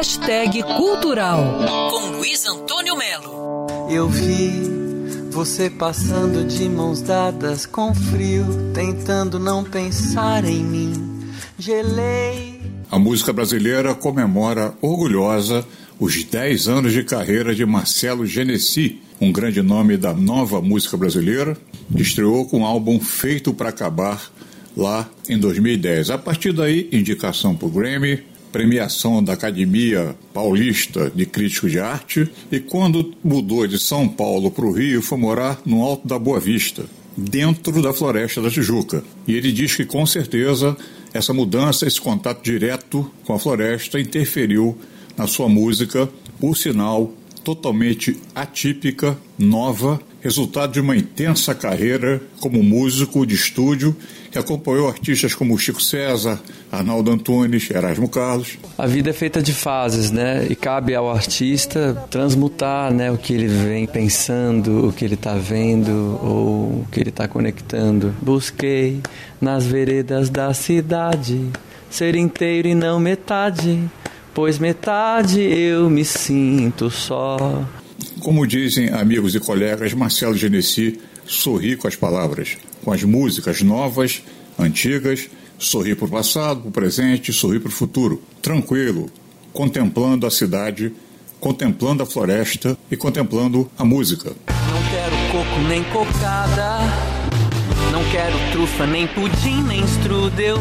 Hashtag Cultural com Luiz Antônio Melo. Eu vi você passando de mãos dadas com frio, tentando não pensar em mim. Gelei. A música brasileira comemora orgulhosa os 10 anos de carreira de Marcelo Genesi, um grande nome da nova música brasileira, estreou com um álbum Feito para Acabar lá em 2010. A partir daí, indicação para o Grammy, premiação da Academia Paulista de Críticos de Arte, e quando mudou de São Paulo para o Rio, foi morar no Alto da Boa Vista, dentro da Floresta da Tijuca. E ele diz que com certeza essa mudança, esse contato direto com a floresta interferiu na sua música, por sinal totalmente atípica, nova, resultado de uma intensa carreira como músico de estúdio que acompanhou artistas como Chico César, Arnaldo Antunes, Erasmo Carlos. A vida é feita de fases, né? E cabe ao artista transmutar, né, o que ele vem pensando, o que ele está vendo ou o que ele está conectando. Busquei nas veredas da cidade ser inteiro e não metade pois metade eu me sinto só. Como dizem amigos e colegas, Marcelo Genesi sorri com as palavras, com as músicas novas, antigas, sorri para o passado, para o presente, sorri para o futuro, tranquilo, contemplando a cidade, contemplando a floresta e contemplando a música. Não quero coco nem cocada, não quero trufa nem pudim nem strudel,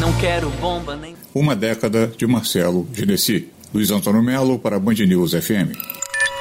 não quero bomba nem uma década de Marcelo Genesi. Luiz Antônio Melo para Band News FM.